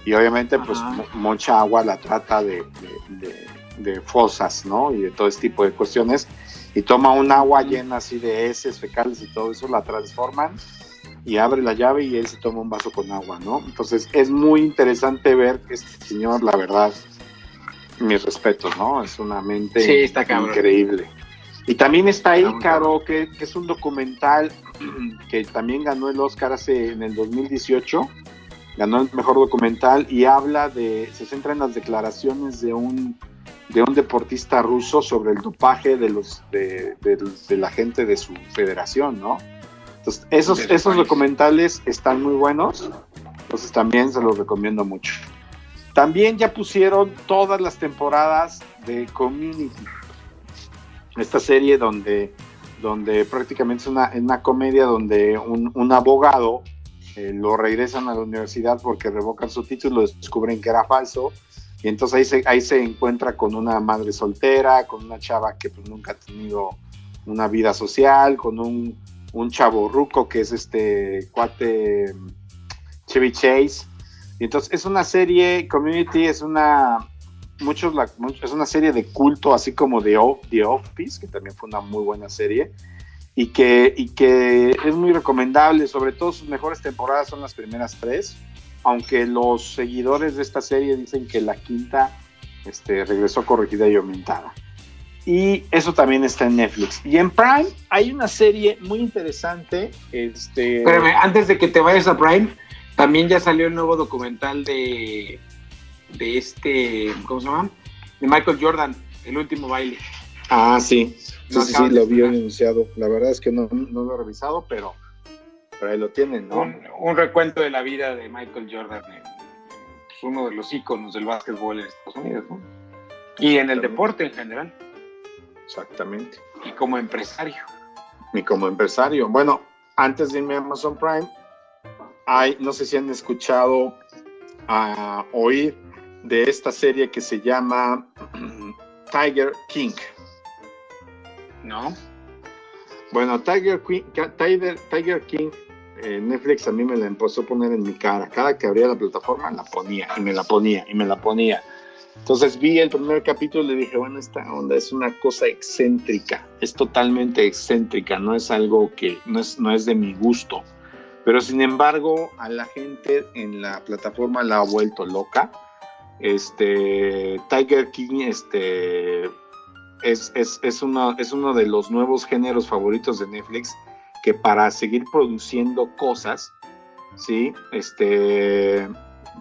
Y obviamente, pues mucha agua la trata de, de, de, fosas, ¿no? Y de todo este tipo de cuestiones. Y toma un agua llena así de heces, fecales y todo eso, la transforman y abre la llave y él se toma un vaso con agua, ¿no? Entonces es muy interesante ver que este señor, la verdad, mis respetos, ¿no? Es una mente increíble. Y también está ahí, Caro, que, es un documental que también ganó el Oscar hace en el 2018, ganó el mejor documental y habla de, se centra en las declaraciones de un de un deportista ruso sobre el dopaje de los de, de la gente de su federación, ¿no? esos, esos documentales están muy buenos, entonces también se los recomiendo mucho. También ya pusieron todas las temporadas de Community, esta serie donde, donde prácticamente es una, una comedia donde un, abogado eh, lo regresan a la universidad porque revocan su título, descubren que era falso, y entonces ahí se, ahí se encuentra con una madre soltera, con una chava que pues, nunca ha tenido una vida social, con un un chavo ruco que es este cuate Chevy Chase. Y entonces es una serie, Community es una, muchos, es una serie de culto, así como The, The Office, que también fue una muy buena serie, y que, y que es muy recomendable, sobre todo sus mejores temporadas son las primeras tres, aunque los seguidores de esta serie dicen que la quinta este, regresó corregida y aumentada. Y eso también está en Netflix. Y en Prime hay una serie muy interesante. Este... antes de que te vayas a Prime, también ya salió el nuevo documental de, de este, ¿cómo se llama? De Michael Jordan, El último baile. Ah, sí. Sí, sí, sí, lo vi anunciado. La verdad es que no, no, lo he revisado, pero, pero ahí lo tienen, ¿no? Un, recuento de la vida de Michael Jordan, pues, uno de los íconos del básquetbol en Estados Unidos, ¿no? Y en el deporte en general. Exactamente. Y como empresario. Y como empresario. Bueno, antes de irme a Amazon Prime, hay, no sé si han escuchado a oír de esta serie que se llama Tiger King. ¿No? Bueno, Tiger, Tiger, Tiger King, eh, Netflix a mí me la empezó a poner en mi cara. Cada que abría la plataforma la ponía y me la ponía y me la ponía. Entonces vi el primer capítulo y le dije, bueno, esta onda es una cosa excéntrica, es totalmente excéntrica, no es algo que no es, no es de mi gusto. Pero sin embargo, a la gente en la plataforma la ha vuelto loca. Este, Tiger King este, es, es, es, uno, es uno de los nuevos géneros favoritos de Netflix que para seguir produciendo cosas, ¿sí? Este,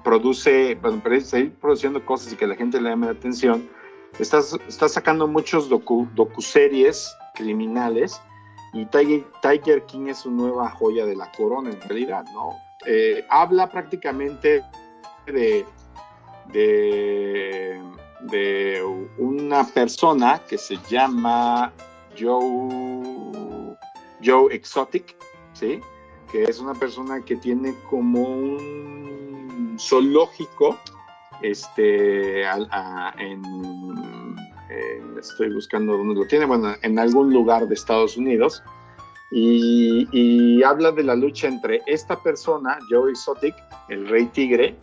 produce, para seguir produciendo cosas y que la gente le llame la atención, está, está sacando muchos docu, docuseries criminales y Tiger, King es su nueva joya de la corona en realidad, ¿no? Eh, habla prácticamente de, de, de, una persona que se llama Joe, Joe Exotic, ¿sí? Que es una persona que tiene como un zoológico este, en, estoy buscando dónde lo tiene, bueno, en algún lugar de Estados Unidos, y, habla de la lucha entre esta persona, Joe Exotic, el rey tigre,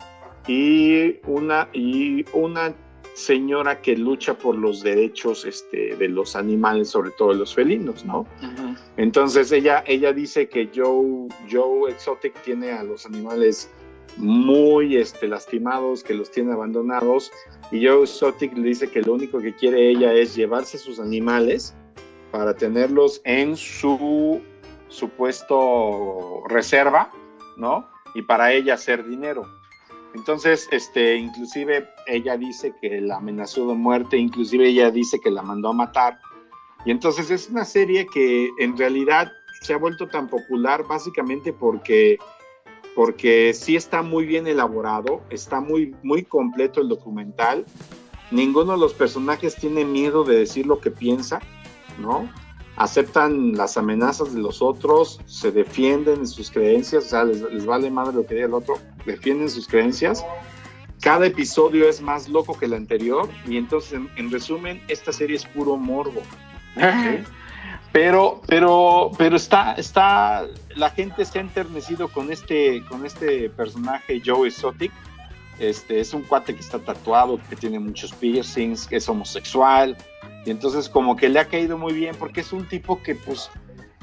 y una, y una señora que lucha por los derechos este, de los animales, sobre todo de los felinos, ¿no? Entonces ella, ella dice que Joe, Joe Exotic tiene a los animales muy este, lastimados, que los tiene abandonados. Y Joe Exotic le dice que lo único que quiere ella es llevarse sus animales para tenerlos en su supuesto reserva, ¿no? Y para ella hacer dinero. Entonces, este, inclusive ella dice que la amenazó de muerte, inclusive ella dice que la mandó a matar. Y entonces es una serie que en realidad se ha vuelto tan popular básicamente porque porque sí está muy bien elaborado, está muy, muy completo el documental. Ninguno de los personajes tiene miedo de decir lo que piensa, ¿no? Aceptan las amenazas de los otros, se defienden en sus creencias, o sea, les, vale madre lo que diga el otro, defienden sus creencias. Cada episodio es más loco que el anterior y entonces, en, resumen, esta serie es puro morbo. Pero, pero, pero está, está, la gente se ha enternecido con este, con este personaje Joe Exotic. Este, es un cuate que está tatuado, que tiene muchos piercings, que es homosexual. Y entonces como que le ha caído muy bien porque es un tipo que, pues,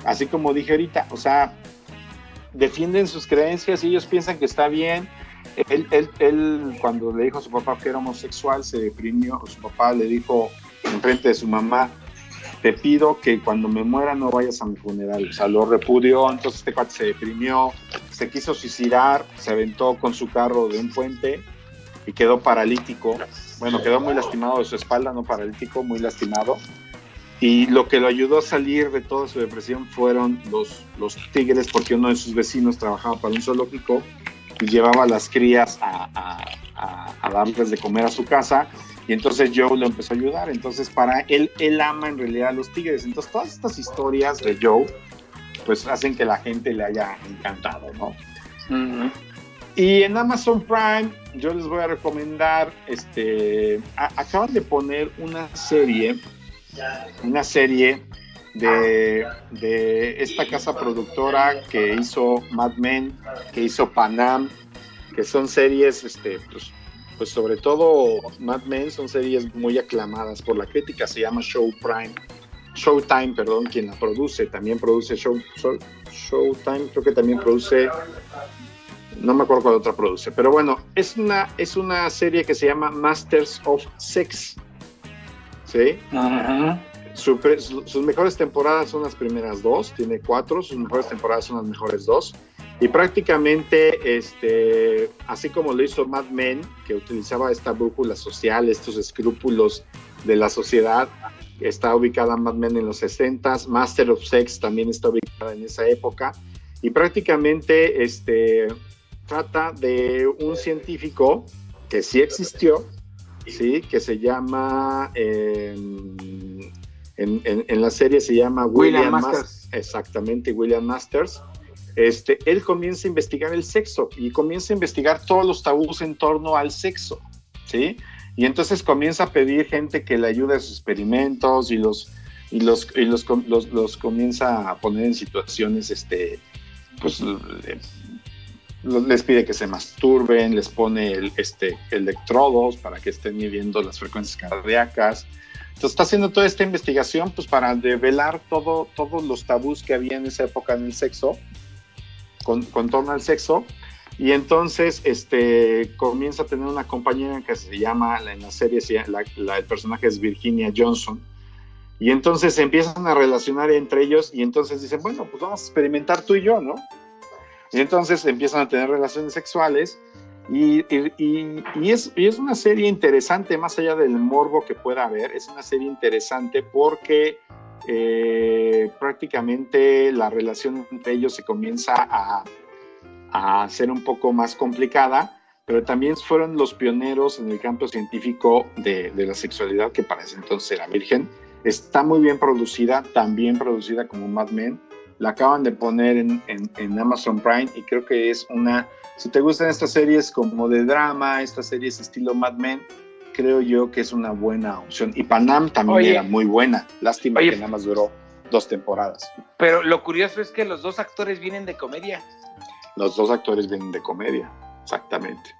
así como dije ahorita, o sea, defienden sus creencias y ellos piensan que está bien. Él, él, él cuando le dijo a su papá que era homosexual, se deprimió. Su papá le dijo en frente de su mamá, te pido que cuando me muera no vayas a mi funeral. O sea, lo repudió, entonces este cuate se deprimió, se quiso suicidar, se aventó con su carro de un puente y quedó paralítico. Bueno, quedó muy lastimado de su espalda, no paralítico, muy lastimado. Y lo que lo ayudó a salir de toda su depresión fueron los, los tigres, porque uno de sus vecinos trabajaba para un zoológico y llevaba a las crías a, a, a darles de comer a su casa y entonces Joe lo empezó a ayudar. Entonces, para él, él ama en realidad a los tigres. Entonces, todas estas historias de Joe, pues hacen que la gente le haya encantado, ¿no? Y en Amazon Prime, yo les voy a recomendar, este, acaban de poner una serie, una serie de, de, esta casa productora que hizo Mad Men, que hizo Panam, que son series, este, pues, pues sobre todo Mad Men son series muy aclamadas por la crítica, se llama Show Prime, Showtime, perdón, quien la produce, también produce Show, Showtime, creo que también produce, no me acuerdo cuál otra produce, pero bueno, es una, es una serie que se llama Masters of Sex, ¿sí? sus mejores temporadas son las primeras dos, tiene cuatro, sus mejores temporadas son las mejores dos. Y prácticamente, este, así como lo hizo Mad Men, que utilizaba esta brújula social, estos escrúpulos de la sociedad, está ubicada Mad Men en los 60 Master of Sex también está ubicada en esa época, y prácticamente este, trata de un científico que sí existió, ¿sí? que se llama, en, en, la serie se llama William, Masters. Exactamente, William Masters este, él comienza a investigar el sexo y comienza a investigar todos los tabús en torno al sexo, ¿sí? Y entonces comienza a pedir gente que le ayude a sus experimentos y los, y los, y los, los, comienza a poner en situaciones, este, pues, les pide que se masturben, les pone el, este, electrodos para que estén midiendo las frecuencias cardíacas. Entonces está haciendo toda esta investigación pues para develar todo, todos los tabús que había en esa época en el sexo con, torno al sexo. Y entonces este, comienza a tener una compañera que se llama, en la serie, la, el personaje es Virginia Johnson. Y entonces empiezan a relacionar entre ellos y entonces dicen, bueno, pues vamos a experimentar tú y yo, ¿no? Y entonces empiezan a tener relaciones sexuales y, es, una serie interesante, más allá del morbo que pueda haber, es una serie interesante porque eh, prácticamente la relación entre ellos se comienza a, a ser un poco más complicada, pero también fueron los pioneros en el campo científico de, de, la sexualidad, que para ese entonces era virgen. Está muy bien producida, también producida como Mad Men. La acaban de poner en, en, en, Amazon Prime y creo que es una, si te gustan estas series como de drama, estas series estilo Mad Men, creo yo que es una buena opción. Y Panam también era muy buena. Lástima que nada más duró dos temporadas. Pero lo curioso es que los dos actores vienen de comedia. Los dos actores vienen de comedia, exactamente.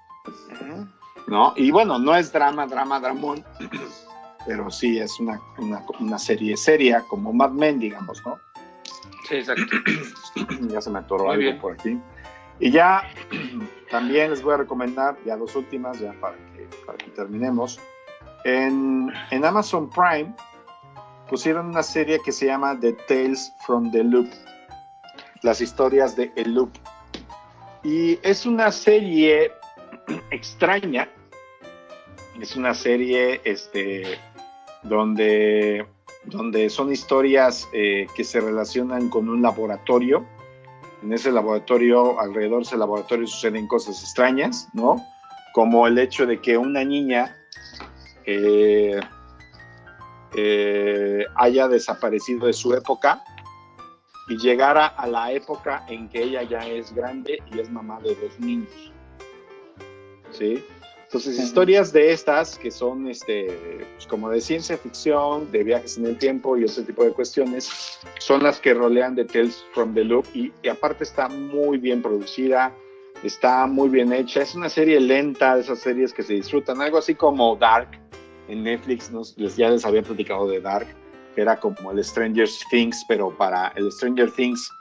¿No? Y bueno, no es drama, drama, dramón, pero sí es una, una, serie seria, como Mad Men, digamos, ¿no? Sí, exacto. ya se me atoró algo por aquí. Y ya también les voy a recomendar, ya dos últimas, ya para para que terminemos, en, en Amazon Prime pusieron una serie que se llama The Tales from the Loop, las historias de El Loop. Y es una serie extraña. Es una serie este, donde, donde son historias eh, que se relacionan con un laboratorio. En ese laboratorio, alrededor de ese laboratorio suceden cosas extrañas, ¿no? Como el hecho de que una niña eh, eh, haya desaparecido de su época y llegara a la época en que ella ya es grande y es mamá de dos niños. ¿Sí? Entonces, historias de estas que son este, pues, como de ciencia ficción, de viajes en el tiempo y ese tipo de cuestiones, son las que rolean de Tales from the Loop y, y aparte está muy bien producida, está muy bien hecha. Es una serie lenta, de esas series que se disfrutan, algo así como Dark en Netflix, nos, les, ya les había platicado de Dark, que era como el Stranger Things, pero para el Stranger Things,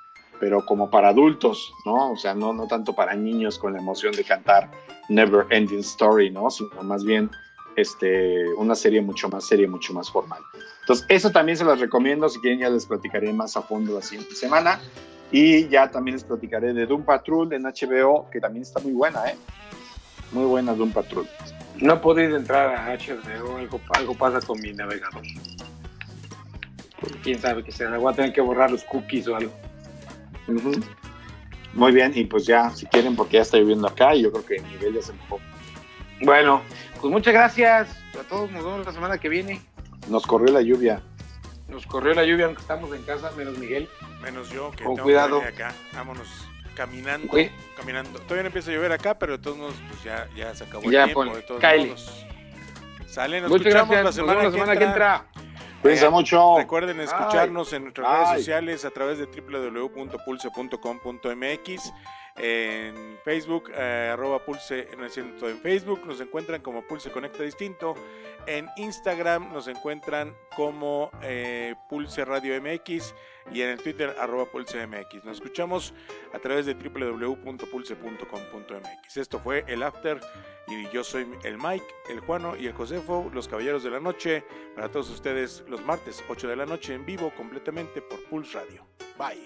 pero como para adultos, ¿no? O sea, no, no tanto para niños con la emoción de cantar Never Ending Story, ¿no? Sino más bien este, una serie mucho más seria, mucho más formal. Entonces, eso también se las recomiendo. Si quieren, ya les platicaré más a fondo la siguiente semana. Y ya también les platicaré de Doom Patrol en HBO, que también está muy buena, ¿eh? Muy buena Doom Patrol. No he podido entrar a HBO, algo, algo pasa con mi navegador. Quién sabe que sea, voy a tener que borrar los cookies o algo. Uh -huh. Muy bien, y pues ya, si quieren, porque ya está lloviendo acá y yo creo que el nivel ya se mejor. Bueno, pues muchas gracias a todos. Nos vemos la semana que viene. Nos corrió la lluvia. Nos corrió la lluvia, aunque estamos en casa, menos Miguel. Menos yo, que Con tengo cuidado. que acá. Vámonos caminando, caminando. Todavía no empieza a llover acá, pero de todos modos, pues ya, ya se acabó Ya, el tiempo. de todos modos. Sale, nos Muchas escuchamos gracias. la Nos semana, vemos la semana que entra. Cuídense mucho. Recuerden escucharnos en nuestras redes sociales a través de www.pulse.com.mx, en Facebook, eh, arroba Pulse, no es cierto, en Facebook nos encuentran como Pulse Conecta Distinto, en Instagram nos encuentran como eh, Pulse Radio MX y en el Twitter arroba Pulse MX. Nos escuchamos a través de www.pulse.com.mx. Esto fue el After y yo soy el Mike, el Juano y el Josefo, los Caballeros de la Noche, para todos ustedes los martes 8 de la noche en vivo completamente por Pulse Radio. Bye.